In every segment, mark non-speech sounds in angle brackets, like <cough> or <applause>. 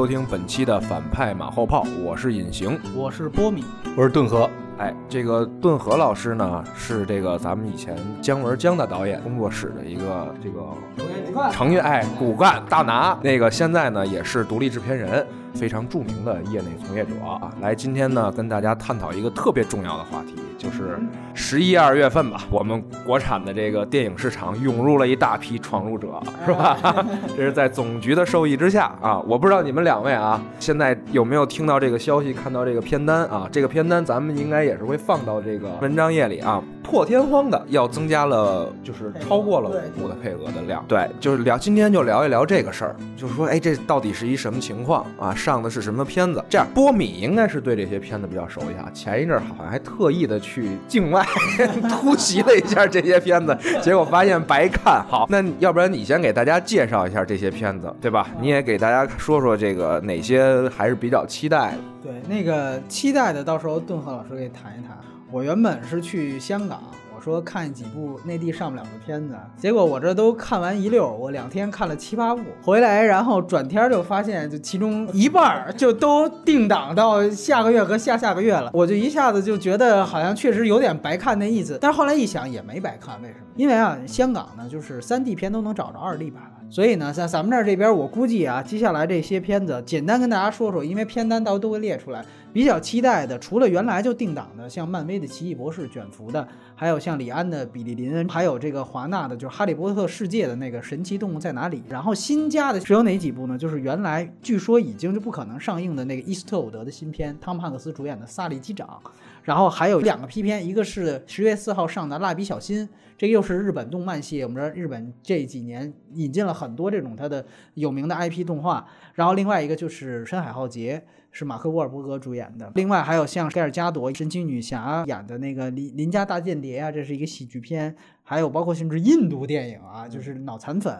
收听本期的反派马后炮，我是隐形，我是波米，我是顿河。哎，这个顿河老师呢，是这个咱们以前姜文姜的导演工作室的一个这个成员，哎，骨干大拿。那个现在呢，也是独立制片人，非常著名的业内从业者啊。来，今天呢，跟大家探讨一个特别重要的话题。就是十一二月份吧，我们国产的这个电影市场涌入了一大批闯入者，是吧？<laughs> 这是在总局的授意之下啊。我不知道你们两位啊，现在有没有听到这个消息，看到这个片单啊？这个片单咱们应该也是会放到这个文章页里啊。破天荒的要增加了，就是超过了五部的配额的量。对，就是聊今天就聊一聊这个事儿，就是说，哎，这到底是一什么情况啊？上的是什么片子？这样，波米应该是对这些片子比较熟悉啊。前一阵好像还特意的去境外 <laughs> 突袭了一下这些片子，<laughs> 结果发现白看。好，那要不然你先给大家介绍一下这些片子，对吧？你也给大家说说这个哪些还是比较期待的。对，那个期待的，到时候顿河老师给谈一谈。我原本是去香港，说看几部内地上不了的片子，结果我这都看完一溜，我两天看了七八部，回来然后转天就发现，就其中一半就都定档到下个月和下下个月了，我就一下子就觉得好像确实有点白看那意思。但是后来一想也没白看，为什么？因为啊，香港呢就是三 D 片都能找着二 D 版了，所以呢，在咱们这儿这边，我估计啊，接下来这些片子简单跟大家说说，因为片单到时候都会列出来。比较期待的，除了原来就定档的，像漫威的《奇异博士》卷福的，还有像李安的《比利林恩》，还有这个华纳的，就是《哈利波特》世界的那个《神奇动物在哪里》。然后新加的是有哪几部呢？就是原来据说已经就不可能上映的那个伊斯特伍德的新片，汤姆汉克斯主演的《萨利机长》。然后还有两个批片，一个是十月四号上的《蜡笔小新》，这又是日本动漫系。我们知道日本这几年引进了很多这种它的有名的 IP 动画。然后另外一个就是《深海浩劫》。是马克·沃尔伯格主演的，另外还有像盖尔加朵、神奇女侠演的那个《邻邻家大间谍》啊，这是一个喜剧片，还有包括甚至印度电影啊，就是《脑残粉》，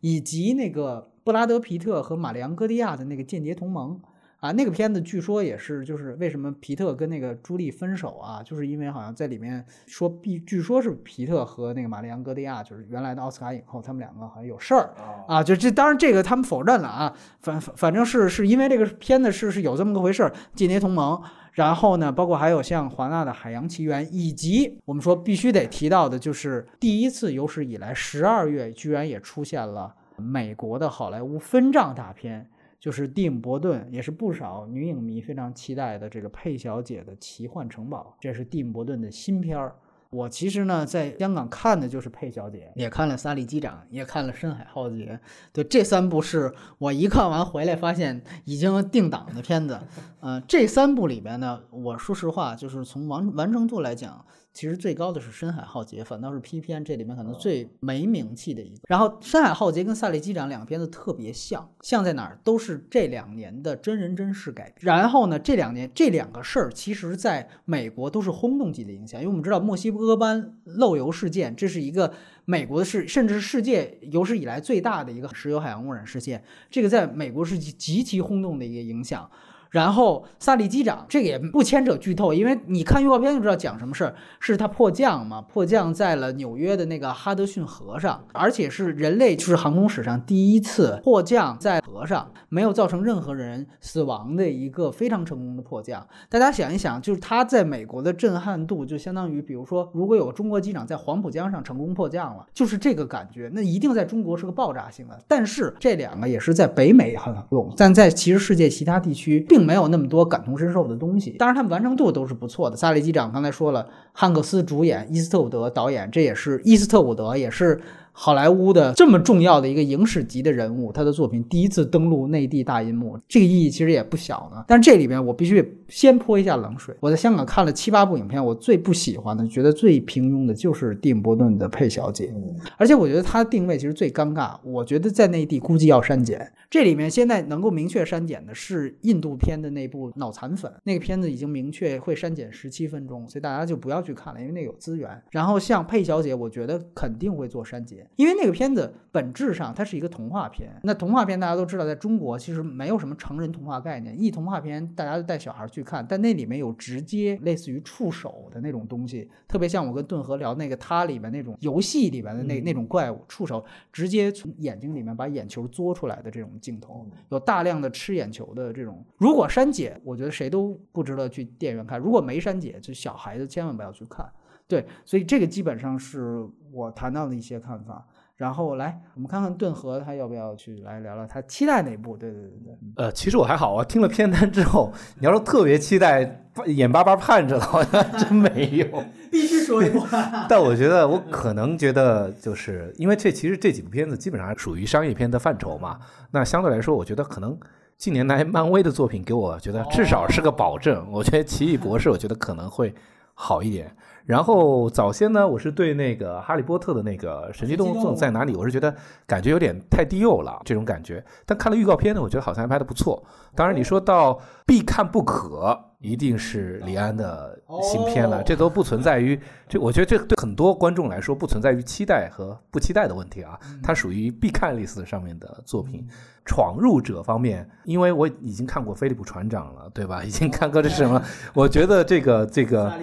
以及那个布拉德·皮特和玛丽昂·戈迪亚的那个《间谍同盟》。啊，那个片子据说也是，就是为什么皮特跟那个朱莉分手啊？就是因为好像在里面说，必据说是皮特和那个玛丽昂·戈迪亚，就是原来的奥斯卡影后，他们两个好像有事儿啊。就这，当然这个他们否认了啊。反反正是是因为这个片子是是有这么个回事儿，《间谍同盟》。然后呢，包括还有像华纳的《海洋奇缘》，以及我们说必须得提到的，就是第一次有史以来十二月居然也出现了美国的好莱坞分账大片。就是蒂姆·伯顿，也是不少女影迷非常期待的这个佩小姐的奇幻城堡，这是蒂姆·伯顿的新片儿。我其实呢，在香港看的就是佩小姐，也看了《萨利机长》，也看了《深海浩劫》。对，这三部是我一看完回来发现已经定档的片子。呃，这三部里边呢，我说实话，就是从完完成度来讲。其实最高的是《深海浩劫》，反倒是 P 片这里面可能最没名气的一个。然后《深海浩劫》跟《萨利机长》两个片子特别像，像在哪儿？都是这两年的真人真事改编。然后呢，这两年这两个事儿，其实在美国都是轰动级的影响，因为我们知道墨西哥湾漏油事件，这是一个美国的事，甚至是世界有史以来最大的一个石油海洋污染事件，这个在美国是极其轰动的一个影响。然后萨利机长这个也不牵扯剧透，因为你看预告片就知道讲什么事儿，是他迫降嘛，迫降在了纽约的那个哈德逊河上，而且是人类就是航空史上第一次迫降在河上，没有造成任何人死亡的一个非常成功的迫降。大家想一想，就是他在美国的震撼度，就相当于比如说，如果有中国机长在黄浦江上成功迫降了，就是这个感觉，那一定在中国是个爆炸性的。但是这两个也是在北美很用，但在其实世界其他地区并。没有那么多感同身受的东西，当然他们完成度都是不错的。萨利机长刚才说了，汉克斯主演，伊斯特伍德导演，这也是伊斯特伍德也是。好莱坞的这么重要的一个影史级的人物，他的作品第一次登陆内地大银幕，这个意义其实也不小呢。但是这里边我必须先泼一下冷水。我在香港看了七八部影片，我最不喜欢的，觉得最平庸的就是蒂姆·伯顿的佩小姐，而且我觉得他定位其实最尴尬。我觉得在内地估计要删减。这里面现在能够明确删减的是印度片的那部《脑残粉》，那个片子已经明确会删减十七分钟，所以大家就不要去看了，因为那有资源。然后像佩小姐，我觉得肯定会做删减。因为那个片子本质上它是一个童话片。那童话片大家都知道，在中国其实没有什么成人童话概念，一童话片大家都带小孩去看，但那里面有直接类似于触手的那种东西，特别像我跟顿河聊那个它里面那种游戏里面的那那种怪物，触手直接从眼睛里面把眼球嘬出来的这种镜头，有大量的吃眼球的这种。如果删减，我觉得谁都不值得去电影院看；如果没删减，就小孩子千万不要去看。对，所以这个基本上是我谈到的一些看法。然后来，我们看看顿河他要不要去来聊聊他期待哪部？对对对对。呃，其实我还好啊，听了片单之后，你要说特别期待，眼巴巴盼着的，好像真没有。<laughs> 必须说一部。<laughs> 但我觉得我可能觉得，就是因为这其实这几部片子基本上属于商业片的范畴嘛。那相对来说，我觉得可能近年来漫威的作品给我觉得至少是个保证。我觉得奇异博士，我觉得可能会好一点。然后早先呢，我是对那个《哈利波特》的那个神奇动物在哪里，我是觉得感觉有点太低幼了这种感觉。但看了预告片呢，我觉得好像还拍的不错。当然你说到必看不可，一定是李安的新片了，这都不存在于这。我觉得这对很多观众来说不存在于期待和不期待的问题啊，它属于必看 list 上面的作品。闯入者方面，因为我已经看过菲利普船长了，对吧？已经看过这是什么？我觉得这个这个，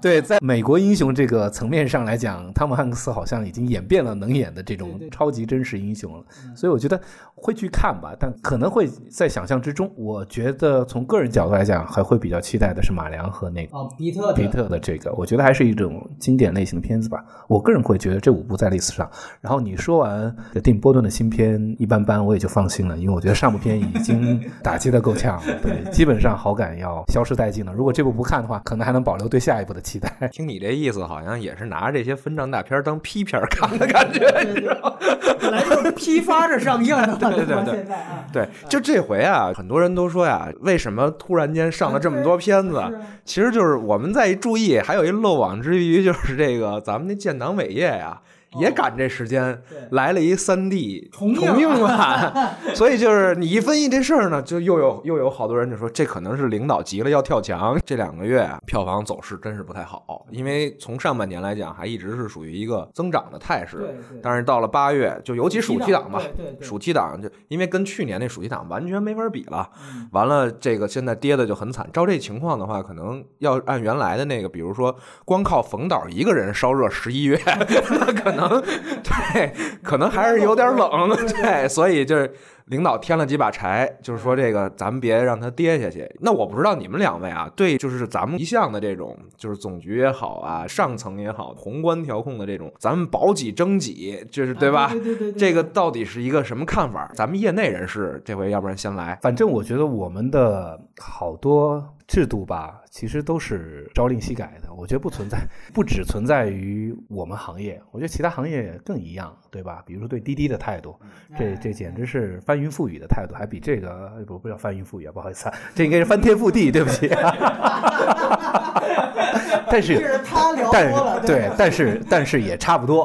对，在美国英雄这个层面上来讲，汤姆汉克斯好像已经演变了能演的这种超级真实英雄了。所以我觉得会去看吧，但可能会在想象之中。我觉得从个人角度来讲，还会比较期待的是马良和那个哦，比特比特的这个，我觉得还是一种经典类型的片子吧。我个人会觉得这五部在历史上。然后你说完蒂姆波顿的新片一般般，我也就放。心了，因为我觉得上部片已经打击的够呛，对，基本上好感要消失殆尽了。如果这部不看的话，可能还能保留对下一部的期待。听你这意思，好像也是拿着这些分账大片当批片看的感觉，你知道本来就是批发着上映的，对对对对。对，就这回啊，很多人都说呀，为什么突然间上了这么多片子？其实就是我们在一注意，还有一漏网之鱼，就是这个咱们那建党伟业呀。也赶这时间来了一三 D 重映版，<laughs> 所以就是你一分析这事儿呢，就又有又有好多人就说这可能是领导急了要跳墙。这两个月票房走势真是不太好，因为从上半年来讲还一直是属于一个增长的态势，但是到了八月，就尤其暑期档吧，暑期档就因为跟去年那暑期档完全没法比了。完了，这个现在跌的就很惨。照这情况的话，可能要按原来的那个，比如说光靠冯导一个人烧热十一月，<laughs> 那可能。能 <laughs> 对，可能还是有点冷，对，所以就是领导添了几把柴，就是说这个咱们别让它跌下去。那我不知道你们两位啊，对，就是咱们一向的这种，就是总局也好啊，上层也好，宏观调控的这种，咱们保几争几，就是对吧？对对对，这个到底是一个什么看法？咱们业内人士这回要不然先来。反正我觉得我们的好多。制度吧，其实都是朝令夕改的。我觉得不存在，不只存在于我们行业，我觉得其他行业更一样，对吧？比如说对滴滴的态度，这这简直是翻云覆雨的态度，还比这个不不叫翻云覆雨啊，不好意思，啊，这应该是翻天覆地，对不起。但是，但是对，但是但是也差不多。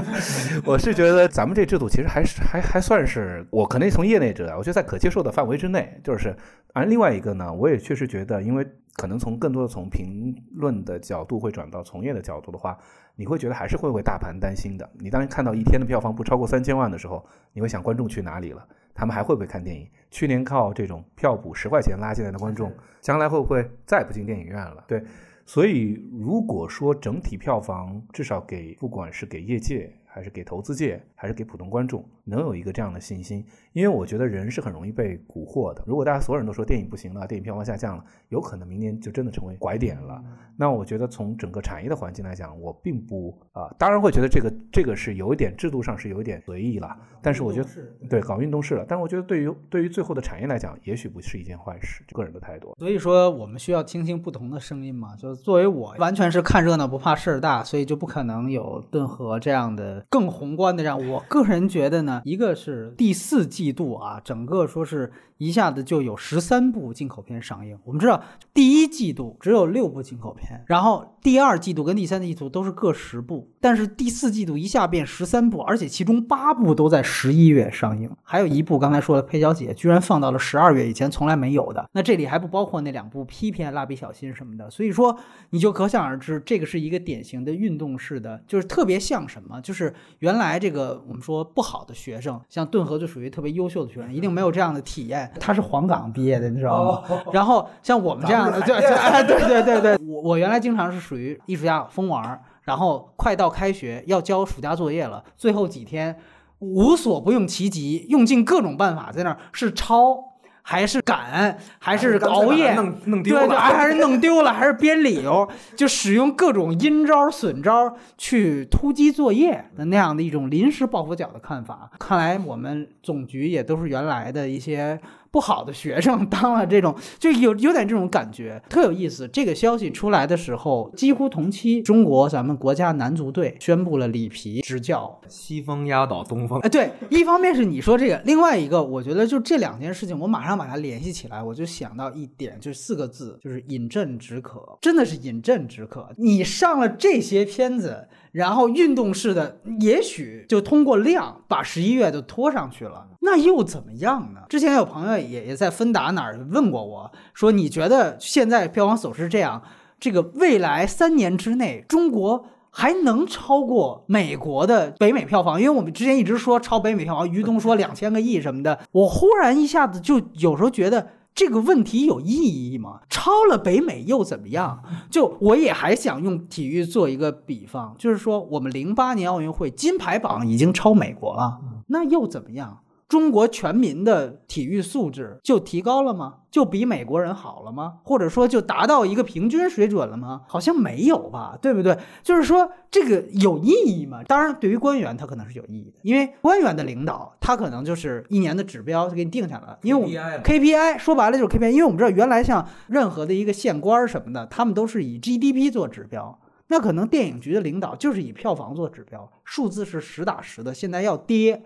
<laughs> 我是觉得咱们这制度其实还是还还算是，我可能从业内者，我觉得在可接受的范围之内，就是。而另外一个呢，我也确实觉得，因为可能从更多的从评论的角度会转到从业的角度的话，你会觉得还是会为大盘担心的。你当看到一天的票房不超过三千万的时候，你会想观众去哪里了？他们还会不会看电影？去年靠这种票补十块钱拉进来的观众，将来会不会再不进电影院了？对，所以如果说整体票房至少给不管是给业界还是给投资界还是给普通观众，能有一个这样的信心。因为我觉得人是很容易被蛊惑的。如果大家所有人都说电影不行了，电影票房下降了，有可能明年就真的成为拐点了。那我觉得从整个产业的环境来讲，我并不啊，当然会觉得这个这个是有一点制度上是有一点随意了。但是我觉得对搞运动式了。但是我觉得对于对于最后的产业来讲，也许不是一件坏事。个人的态度。所以说我们需要听听不同的声音嘛。就是作为我完全是看热闹不怕事儿大，所以就不可能有顿河这样的更宏观的。让我个人觉得呢，一个是第四季。度啊，整个说是一下子就有十三部进口片上映。我们知道第一季度只有六部进口片，然后第二季度跟第三季度都是各十部，但是第四季度一下变十三部，而且其中八部都在十一月上映，还有一部刚才说的《佩小姐》居然放到了十二月，以前从来没有的。那这里还不包括那两部批片《蜡笔小新》什么的，所以说你就可想而知，这个是一个典型的运动式的，就是特别像什么，就是原来这个我们说不好的学生，像顿河就属于特别优秀的学生，一定没有 <laughs> 这样的体验。他是黄冈毕业的，你知道吗？然后像我们这样的，就就哎对对对对，我我原来经常是属于艺术家疯玩儿，然后快到开学要交暑假作业了，最后几天无所不用其极，用尽各种办法在那儿是抄。还是赶，还是熬夜，弄弄丢对对，了，还是弄丢了，<laughs> 还是编理由，就使用各种阴招损招去突击作业的那样的一种临时抱佛脚的看法。看来我们总局也都是原来的一些不好的学生当了这种，<laughs> 就有有点这种感觉，特有意思。这个消息出来的时候，几乎同期，中国咱们国家男足队宣布了里皮执教。西风压倒东风哎，对，一方面是你说这个，另外一个，我觉得就这两件事情，我马上把它联系起来，我就想到一点，就是四个字，就是饮鸩止渴，真的是饮鸩止渴。你上了这些片子，然后运动式的，也许就通过量把十一月就拖上去了，那又怎么样呢？之前有朋友也也在芬达哪儿问过我说，你觉得现在票房走势这样，这个未来三年之内，中国还能超过美国的北美票房？因为我们之前一直说超北美票房，于东说两千个亿什么的，我忽然一下子就有时候觉得。这个问题有意义吗？超了北美又怎么样？就我也还想用体育做一个比方，就是说我们零八年奥运会金牌榜已经超美国了，那又怎么样？中国全民的体育素质就提高了吗？就比美国人好了吗？或者说就达到一个平均水准了吗？好像没有吧，对不对？就是说这个有意义吗？当然，对于官员他可能是有意义的，因为官员的领导他可能就是一年的指标就给你定下来了，因为我们 KPI 说白了就是 KPI，因为我们知道原来像任何的一个县官什么的，他们都是以 GDP 做指标。那可能电影局的领导就是以票房做指标，数字是实打实的，现在要跌，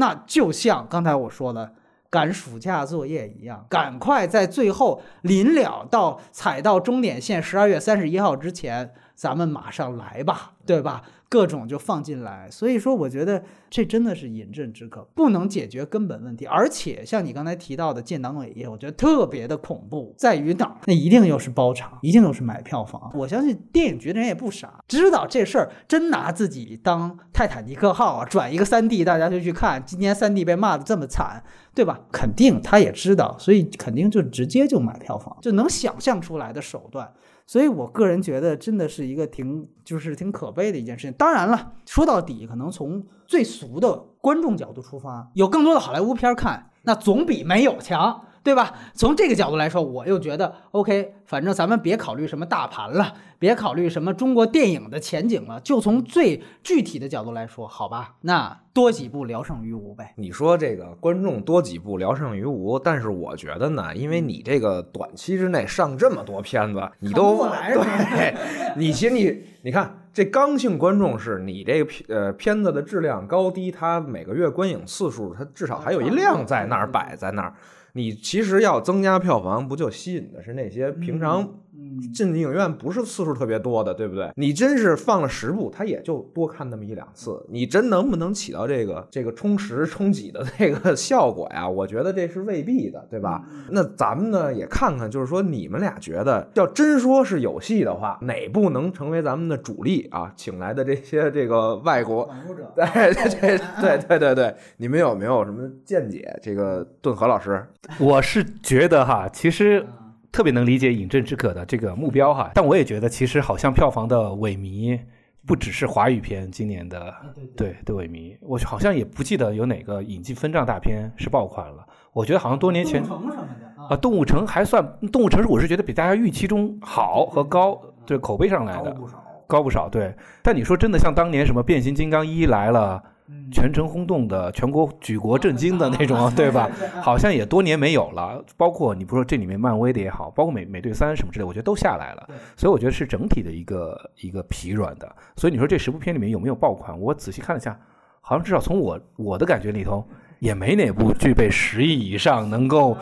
那就像刚才我说的赶暑假作业一样，赶快在最后临了到踩到终点线十二月三十一号之前，咱们马上来吧，对吧？各种就放进来。所以说，我觉得这真的是饮鸩止渴，不能解决根本问题。而且像你刚才提到的建党伟业，我觉得特别的恐怖，在于哪儿？那一定又是包场，一定又是买票房。我相信电影局的人也不傻，知道这事儿真拿自己当泰坦尼克号啊，转一个三 D，大家就去看。今年三 D 被骂的这么惨，对吧？肯定他也知道，所以肯定就直接就买票房，就能想象出来的手段。所以我个人觉得，真的是一个挺就是挺可悲的一件事情。当然了，说到底，可能从最俗的观众角度出发，有更多的好莱坞片儿看，那总比没有强，对吧？从这个角度来说，我又觉得 OK，反正咱们别考虑什么大盘了，别考虑什么中国电影的前景了，就从最具体的角度来说，好吧，那多几部聊胜于无呗。你说这个观众多几部聊胜于无，但是我觉得呢，因为你这个短期之内上这么多片子，你都对，你其实你你看这刚性观众是你这个片呃片子的质量高低，它每个月观影次数，它至少还有一量在那儿摆在那儿。你其实要增加票房，不就吸引的是那些平常嗯，进影院不是次数特别多的，对不对？你真是放了十部，他也就多看那么一两次。你真能不能起到这个这个充实充挤的这个 <laughs> 效果呀？我觉得这是未必的，对吧？那咱们呢也看看，就是说你们俩觉得，要真说是有戏的话，哪部能成为咱们的主力啊？请来的这些这个外国。<laughs> 对对 <laughs> 对对对对，你们有没有什么见解？这个顿河老师，我是觉得哈，其实特别能理解饮鸩止渴的这个目标哈，但我也觉得其实好像票房的萎靡不只是华语片今年的对对的萎靡，我好像也不记得有哪个引进分账大片是爆款了。我觉得好像多年前动城什么的啊，啊，动物城还算动物城，我是觉得比大家预期中好和高，对口碑上来的高不少。高不少。对，但你说真的像当年什么变形金刚一来了。嗯全城轰动的、全国举国震惊的那种，<laughs> 对吧？好像也多年没有了。包括你不说这里面漫威的也好，包括美美队三什么之类，我觉得都下来了。所以我觉得是整体的一个一个疲软的。所以你说这十部片里面有没有爆款？我仔细看了一下，好像至少从我我的感觉里头，也没哪部具备十亿以上能够，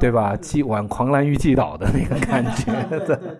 对吧？击挽狂澜于既倒的那个感觉的。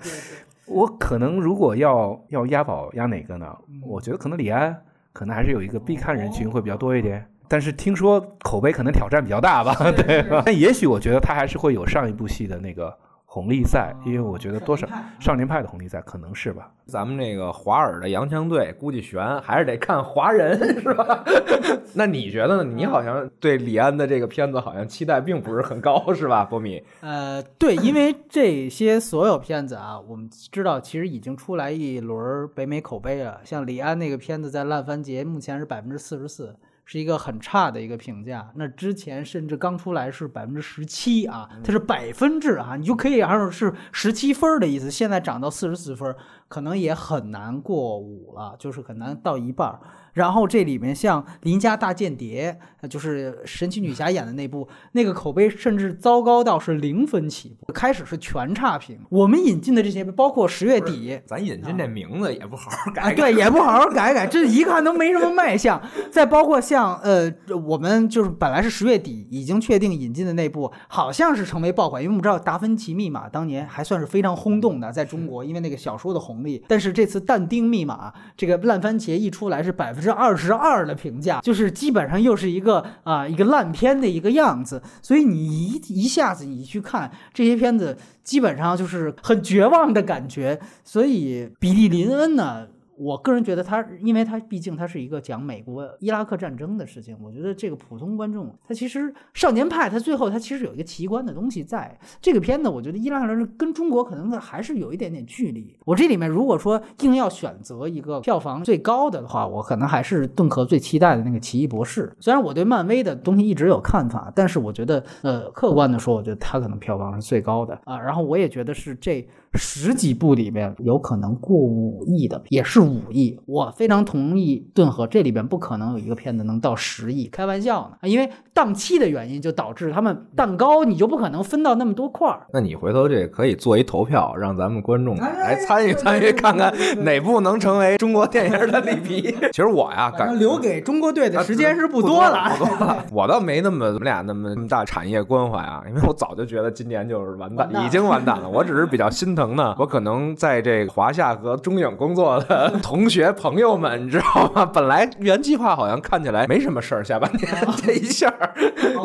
我可能如果要要押宝押哪个呢？我觉得可能李安可能还是有一个必看人群会比较多一点。但是听说口碑可能挑战比较大吧，对吧？<laughs> 但也许我觉得他还是会有上一部戏的那个红利赛，因为我觉得多少少年派的红利赛可能是吧。咱们那个华尔的洋枪队估计悬，还是得看华人是吧？<laughs> 那你觉得呢？你好像对李安的这个片子好像期待并不是很高，是吧，波米？呃，对，因为这些所有片子啊，我们知道其实已经出来一轮北美口碑了。像李安那个片子在烂番茄目前是百分之四十四，是一个很差的一个评价。那之前甚至刚出来是百分之十七啊，它是百分制啊，你就可以按照是十七分的意思，现在涨到四十四分儿，可能也很难过五了，就是很难到一半儿。然后这里面像《邻家大间谍》，呃就是神奇女侠演的那部，那个口碑甚至糟糕到是零分起步，开始是全差评。我们引进的这些，包括十月底。咱引进这名字也不好好改啊，改。对，也不好好改改，这一看都没什么卖相。再包括像呃，我们就是本来是十月底已经确定引进的那部，好像是成为爆款，因为我们知道《达芬奇密码》当年还算是非常轰动的，在中国，因为那个小说的红但是这次《但丁密码》这个烂番茄一出来是百分之二十二的评价，就是基本上又是一个啊、一个烂片的一个样子。所以你一一下子你去看这些片子，基本上就是很绝望的感觉。所以比利林恩呢，我个人觉得他，因为他毕竟他是一个讲美国伊拉克战争的事情，我觉得这个普通观众他其实少年派他最后他其实有一个奇观的东西在这个片子，我觉得伊拉克战争跟中国可能还是有一点点距离。我这里面如果说硬要选择一个票房最高的的话，我可能还是顿河最期待的那个奇异博士。虽然我对漫威的东西一直有看法，但是我觉得呃客观的说，我觉得它可能票房是最高的啊。然后我也觉得是这十几部里面有可能过五亿的，也是五亿。我非常同意顿河，这里边不可能有一个片子能到十亿，开玩笑呢。啊因为档期的原因，就导致他们蛋糕你就不可能分到那么多块儿。那你回头这可以做一投票，让咱们观众来参与参与，看看哪部能成为中国电影的里皮。<laughs> 其实我呀，感留给中国队的时间是不多了。不多了。我倒没那么我们俩那么大产业关怀啊，因为我早就觉得今年就是完蛋，完蛋已经完蛋了。我只是比较心疼呢，我可能在这个华夏和中影工作的同学朋友们，你知道吗？本来原计划好像看起来没什么事儿，下半年 <laughs> 这一下，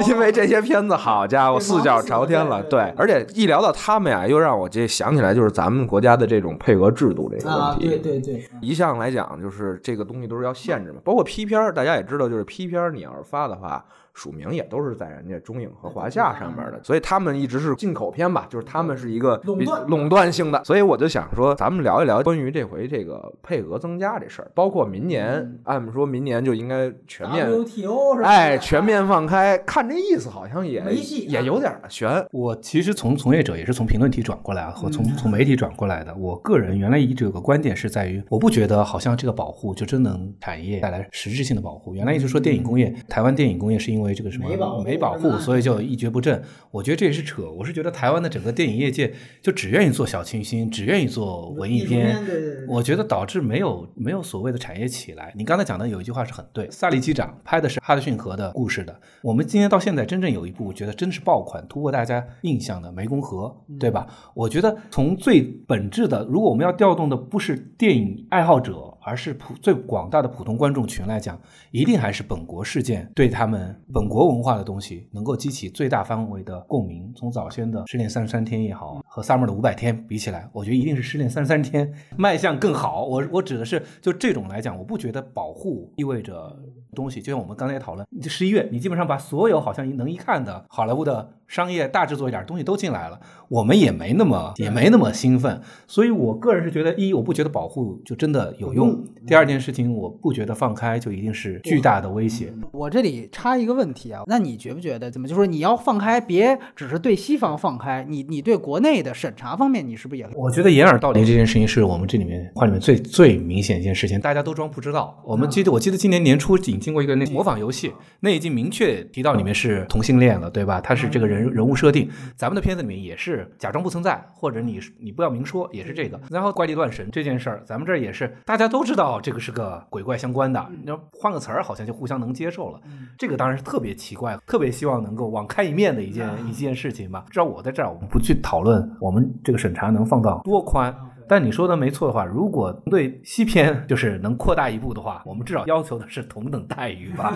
因为这些片子，好家伙，四脚朝天了。对，而且一聊到他们呀，又让我这想起来，就是咱们国家的这种配额制度这个问题。对对，一向来讲，就是这个东西都是要限制嘛，包括批片儿，大家也知道，就是批片儿你要是发的话，署名也都是在人家中影和华夏上面的，所以他们一直是进口片吧，就是他们是一个垄断垄断性的，所以我就想说，咱们聊一聊关于这回这个配额增加这事儿，包括明年，按说明年就应该全面。WTO 是吧？哎，全面放开，看这意思好像也没戏也有点儿悬。我其实从从业者也是从评论体转过来啊，和从从媒体转过来的。我个人原来一直有个观点是在于，我不觉得好像这个保护就真能产业带来实质性的保护。原来一直说电影工业，台湾电影工业是因为这个什么没保护没保护，所以就一蹶不振。我觉得这也是扯。我是觉得台湾的整个电影业界就只愿意做小清新，只愿意做文艺片，对对对我觉得导致没有没有所谓的产业起来。你刚才讲的有一句话是很对，萨利机长拍的是哈德逊河的故事的。我们今天到现在真正有一部，我觉得真是爆款，突破大家印象的《湄公河》，对吧？我觉得从最本质的，如果我们要调动的不是电影爱好者。而是普最广大的普通观众群来讲，一定还是本国事件对他们本国文化的东西能够激起最大范围的共鸣。从早先的《失恋三十三天》也好，和 Summer 的五百天比起来，我觉得一定是《失恋三十三天》卖相更好。我我指的是就这种来讲，我不觉得保护意味着东西。就像我们刚才也讨论，这十一月你基本上把所有好像能一看的好莱坞的商业大制作一点东西都进来了，我们也没那么也没那么兴奋。所以我个人是觉得，一我不觉得保护就真的有用。第二件事情，我不觉得放开就一定是巨大的威胁。我这里插一个问题啊，那你觉不觉得怎么就说你要放开，别只是对西方放开，你你对国内的审查方面，你是不是也？我觉得掩耳盗铃这件事情是我们这里面话里面最最明显一件事情，大家都装不知道。我们记得，我记得今年年初引进过一个那模仿游戏，那已经明确提到里面是同性恋了，对吧？他是这个人人物设定，咱们的片子里面也是假装不存在，或者你你不要明说，也是这个。然后怪力乱神这件事儿，咱们这儿也是大家都知道这个是个鬼怪相关的，你要换个词儿，好像就互相能接受了。这个当然是特别奇怪，特别希望能够网开一面的一件一件事情吧。至少我在这儿，我们不去讨论我们这个审查能放到多宽。但你说的没错的话，如果对西片就是能扩大一步的话，我们至少要求的是同等待遇吧。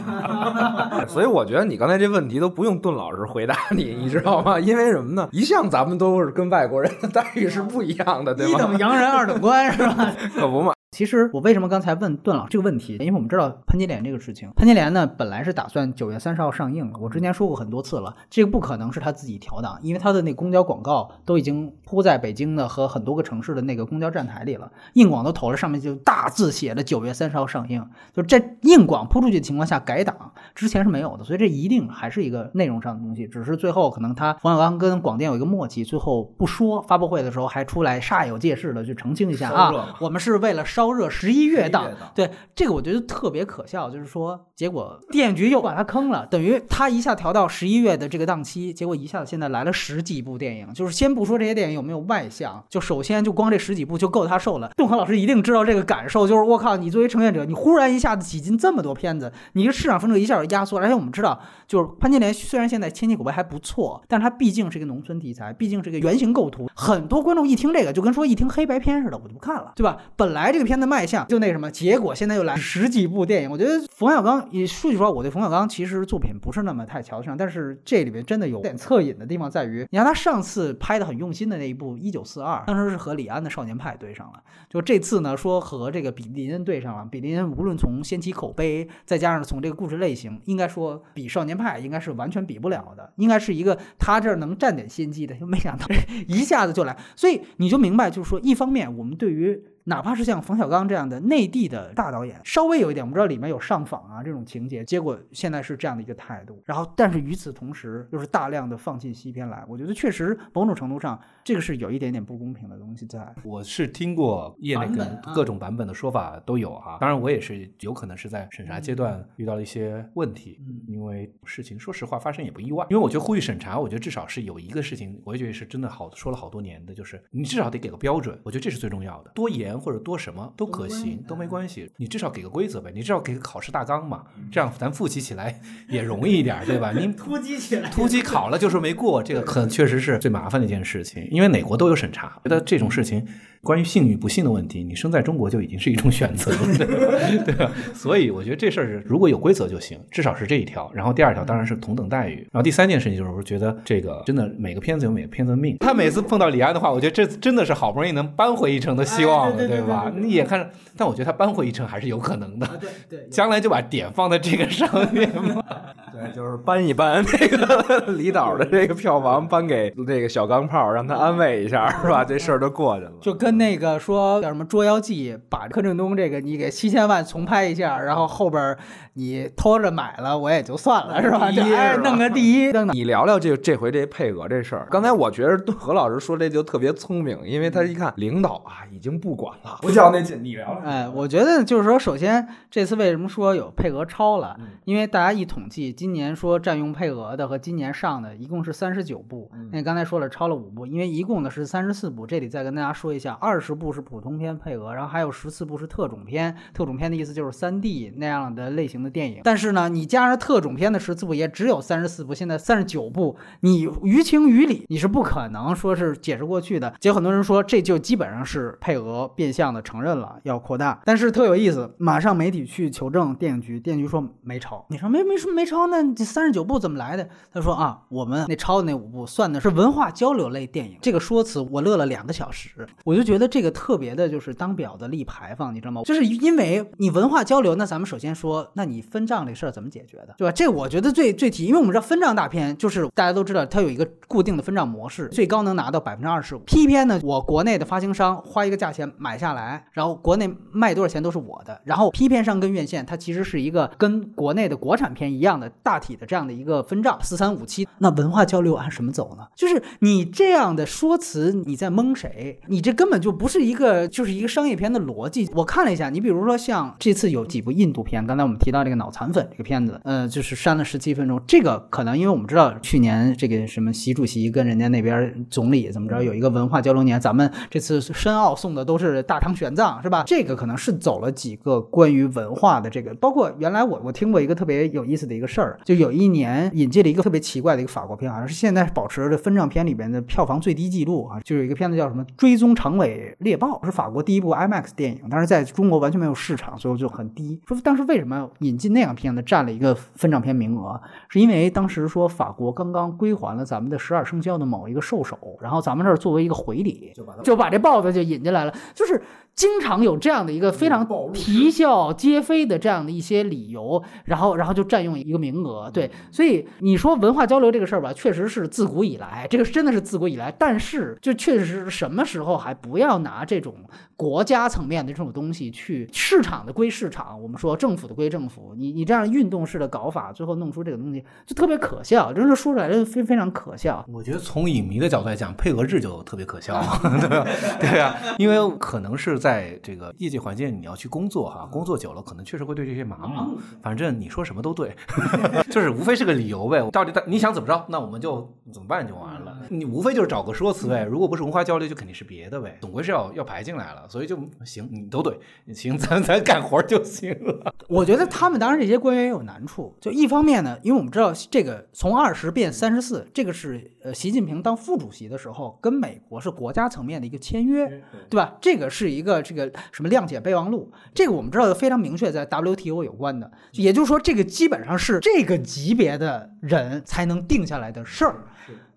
<laughs> 所以我觉得你刚才这问题都不用邓老师回答你，<laughs> 你知道吗？因为什么呢？一向咱们都是跟外国人的待遇是不一样的，对吧一？等洋人，二等官是吧？<laughs> 可不嘛。其实我为什么刚才问段老师这个问题？因为我们知道潘金莲这个事情，潘金莲呢本来是打算九月三十号上映的，我之前说过很多次了，这个不可能是他自己调档，因为他的那公交广告都已经铺在北京的和很多个城市的那个公交站台里了，硬广都投了，上面就大字写着九月三十号上映，就这硬广铺出去的情况下改档，之前是没有的，所以这一定还是一个内容上的东西，只是最后可能他冯小刚跟广电有一个默契，最后不说，发布会的时候还出来煞有介事的去澄清一下啊，我们是为了烧热十一月档11月档，对这个我觉得特别可笑，就是说结果电影局又把他坑了，等于他一下调到十一月的这个档期，结果一下子现在来了十几部电影，就是先不说这些电影有没有外向，就首先就光这十几部就够他受了。邓和老师一定知道这个感受，就是我靠，你作为呈现者，你忽然一下子挤进这么多片子，你这市场份额一下就压缩，而且我们知道，就是潘金莲虽然现在千金口碑还不错，但是它毕竟是一个农村题材，毕竟是一个原型构图，很多观众一听这个就跟说一听黑白片似的，我就不看了，对吧？本来这个片的卖相就那什么，结果现在又来十几部电影，我觉得冯小刚也说句实话，我对冯小刚其实作品不是那么太瞧得上，但是这里面真的有点恻隐的地方在于，你看他上次拍的很用心的那一部《一九四二》，当时是和李安的《少年派》对上了，就这次呢说和这个比利恩对上了，比利恩无论从先期口碑，再加上从这个故事类型，应该说比少年派应该是完全比不了的，应该是一个他这儿能占点先机的，就没想到 <laughs> 一下子就来，所以你就明白，就是说一方面我们对于哪怕是像冯小刚这样的内地的大导演，稍微有一点，我们知道里面有上访啊这种情节，结果现在是这样的一个态度。然后，但是与此同时，又是大量的放进西片来，我觉得确实某种程度上，这个是有一点点不公平的东西在。我是听过业内各版本啊各种版本的说法都有哈，当然我也是有可能是在审查阶段遇到了一些问题，嗯。因为事情说实话发生也不意外，因为我觉得呼吁审查，我觉得至少是有一个事情，我也觉得是真的好说了好多年的，就是你至少得给个标准，我觉得这是最重要的，多严或者多什么都可行，都没关系，你至少给个规则呗，你至少给个考试大纲嘛，这样咱复习起来 <laughs> 也容易一点，对吧？你突击起来突击考了就是没过，这个可能确实是最麻烦的一件事情，因为哪国都有审查。觉得这种事情，关于幸与不幸的问题，你生在中国就已经是一种选择，对吧？对吧？所以我觉得这事儿是如果有规则就行，至少是这一条。然后第二条当然是同等待遇。然后第三件事情就是我觉得这个真的每个片子有每个片子的命。他每次碰到李安的话，我觉得这真的是好不容易能扳回一城的希望了，哎 <laughs> 对对对吧？对对对你也看着，但我觉得他扳回一城还是有可能的。对对，将来就把点放在这个上面嘛。<laughs> 对，就是搬一搬那个 <laughs> 李导的这个票房，搬给这个小钢炮，让他安慰一下，是吧？这事儿就过去了。就跟那个说叫什么《捉妖记》，把柯震东这个你给七千万重拍一下，然后后边儿你偷着买了，我也就算了，<laughs> 是吧？第一就哎是弄个第一，等等。你聊聊这这回这配额这事儿。刚才我觉得何老师说这就特别聪明，因为他一看领导啊已经不管了，<laughs> 不叫那紧，你聊聊。哎，我觉得就是说，首先这次为什么说有配额超了？因为大家一统计，今年说占用配额的和今年上的一共是三十九部，那刚才说了超了五部，因为一共呢是三十四部。这里再跟大家说一下，二十部是普通片配额，然后还有十四部是特种片。特种片的意思就是三 D 那样的类型的电影。但是呢，你加上特种片的十四部，也只有三十四部，现在三十九部，你于情于理你是不可能说是解释过去的。结果很多人说这就基本上是配额变相的承认了要扩大，但是特有意思，马上媒体去求证电影局，电影局说没超。你说没没说没超，那这三十九部怎么来的？他说啊，我们那超的那五部算的是文化交流类电影。这个说辞我乐了两个小时，我就觉觉得这个特别的就是当表的立牌坊，你知道吗？就是因为你文化交流，那咱们首先说，那你分账这事儿怎么解决的，对吧？这我觉得最最提，因为我们知道分账大片就是大家都知道它有一个固定的分账模式，最高能拿到百分之二十五。P 片呢，我国内的发行商花一个价钱买下来，然后国内卖多少钱都是我的。然后 P 片商跟院线，它其实是一个跟国内的国产片一样的大体的这样的一个分账，四三五七。那文化交流按什么走呢？就是你这样的说辞，你在蒙谁？你这根本就不是一个，就是一个商业片的逻辑。我看了一下，你比如说像这次有几部印度片，刚才我们提到这个脑残粉这个片子，呃，就是删了十七分钟。这个可能因为我们知道去年这个什么习主席跟人家那边总理怎么着有一个文化交流年，咱们这次申奥送的都是《大唐玄奘》，是吧？这个可能是走了几个关于文化的这个，包括原来我我听过一个特别有意思的一个事儿，就有一年引进了一个特别奇怪的一个法国片，好像是现在保持着分账片里边的票房最低记录啊，就有一个片子叫什么《追踪长尾猎豹》，是法国第一部 IMAX 电影，但是在中国完全没有市场，所以就很低。说当时为什么引进那样片子占了一个分账片名额，是因为当时说法国刚刚归还了咱们的十二生肖的某一个兽首，然后咱们这儿作为一个回礼，就把就把这豹子就引进来了，就是。经常有这样的一个非常啼笑皆非的这样的一些理由，然后然后就占用一个名额，对，所以你说文化交流这个事儿吧，确实是自古以来，这个真的是自古以来，但是就确实是什么时候还不要拿这种国家层面的这种东西去市场的归市场，我们说政府的归政府，你你这样运动式的搞法，最后弄出这个东西就特别可笑，真是说出来就非非常可笑。我觉得从影迷的角度来讲，配额制就特别可笑，<laughs> 对吧？对啊，因为可能是。在这个业界环境，你要去工作哈，工作久了可能确实会对这些麻木。反正你说什么都对，<laughs> 就是无非是个理由呗。到底你想怎么着，那我们就怎么办就完了。你无非就是找个说辞呗。如果不是文化交流，就肯定是别的呗。总归是要要排进来了，所以就行，你都对，<laughs> 行，咱咱干活就行了。我觉得他们当然这些官员也有难处，就一方面呢，因为我们知道这个从二十变三十四，这个是呃习近平当副主席的时候跟美国是国家层面的一个签约，对吧？这个是一个。这个什么谅解备忘录，这个我们知道非常明确，在 WTO 有关的，也就是说，这个基本上是这个级别的人才能定下来的事儿。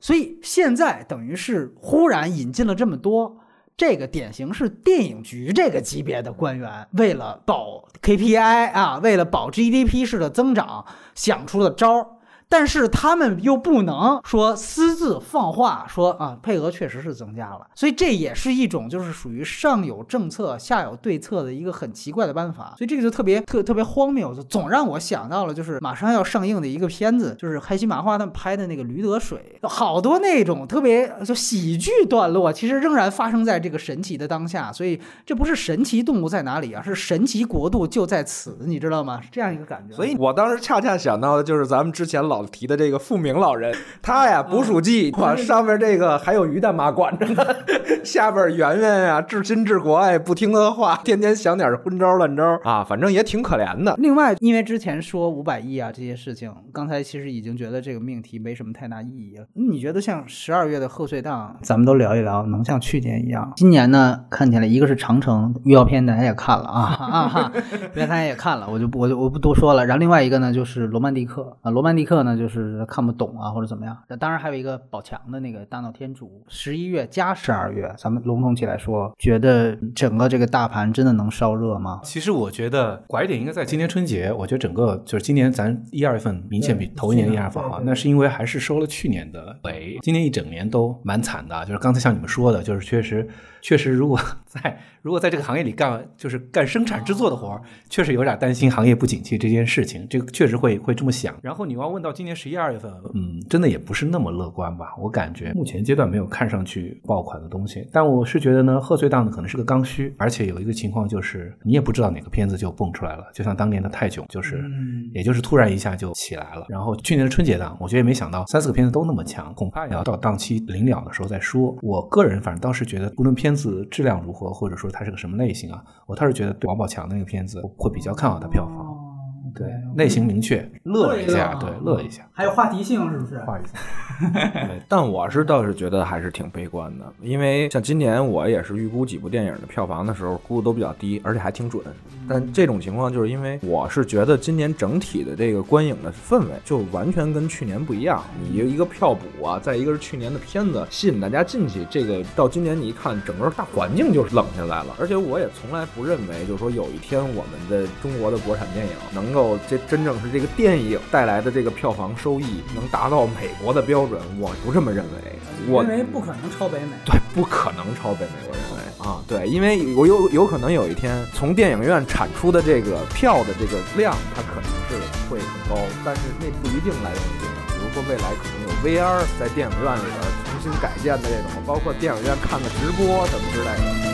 所以现在等于是忽然引进了这么多，这个典型是电影局这个级别的官员，为了保 KPI 啊，为了保 GDP 式的增长，想出的招儿。但是他们又不能说私自放话说啊，配额确实是增加了，所以这也是一种就是属于上有政策下有对策的一个很奇怪的办法，所以这个就特别 <laughs> 特特别荒谬，就总让我想到了就是马上要上映的一个片子，就是开心麻花他们拍的那个《驴得水》，好多那种特别就喜剧段落，其实仍然发生在这个神奇的当下，所以这不是神奇动物在哪里啊，是神奇国度就在此，你知道吗？是这样一个感觉。所以我当时恰恰想到的就是咱们之前老。老提的这个富明老人，他呀捕鼠记，哇，上面这个还有于大妈管着呢，<laughs> 下边圆圆呀治亲治国哎，不听他的话，天天想点昏招烂招啊，反正也挺可怜的。另外，因为之前说五百亿啊这些事情，刚才其实已经觉得这个命题没什么太大意义了。你觉得像十二月的贺岁档，咱们都聊一聊，能像去年一样？今年呢，看起来一个是长城预告片，大家也看了啊 <laughs> 啊哈，大家也看了，我就不我就我不多说了。然后另外一个呢，就是罗曼蒂克啊，罗曼蒂克。那就是看不懂啊，或者怎么样？那当然还有一个宝强的那个大闹天竺，十一月加十二月，咱们笼统起来说，觉得整个这个大盘真的能烧热吗？其实我觉得拐点应该在今年春节。我觉得整个就是今年咱一二月份明显比头一年一二月份好，那是因为还是收了去年的尾，今年一整年都蛮惨的。就是刚才像你们说的，就是确实确实如果在。如果在这个行业里干就是干生产制作的活儿，确实有点担心行业不景气这件事情，这个确实会会这么想。然后你要问到今年十一二月份，嗯，真的也不是那么乐观吧？我感觉目前阶段没有看上去爆款的东西。但我是觉得呢，贺岁档呢可能是个刚需，而且有一个情况就是你也不知道哪个片子就蹦出来了，就像当年的泰囧，就是也就是突然一下就起来了。然后去年的春节档，我觉得也没想到三四个片子都那么强，恐怕也要到档期临了的时候再说。我个人反正倒是觉得，无论片子质量如何，或者说。它是个什么类型啊？我倒是觉得王宝强那个片子会比较看好它票房。对，类型明确，乐一下，对，乐一下，还有话题性，是不是？话题性。但我是倒是觉得还是挺悲观的，因为像今年我也是预估几部电影的票房的时候，估的都比较低，而且还挺准。但这种情况就是因为我是觉得今年整体的这个观影的氛围就完全跟去年不一样。你一个票补啊，再一个是去年的片子吸引大家进去，这个到今年你一看，整个大环境就是冷下来了。而且我也从来不认为，就是说有一天我们的中国的国产电影能够。这真正是这个电影带来的这个票房收益能达到美国的标准，我不这么认为。我认为不可能超北美。对，不可能超北美。我认为啊，对，因为我有有可能有一天从电影院产出的这个票的这个量，它可能是会很高，但是那不一定来源于电影。比如说未来可能有 VR 在电影院里边重新改建的这种，包括电影院看的直播什么之类的。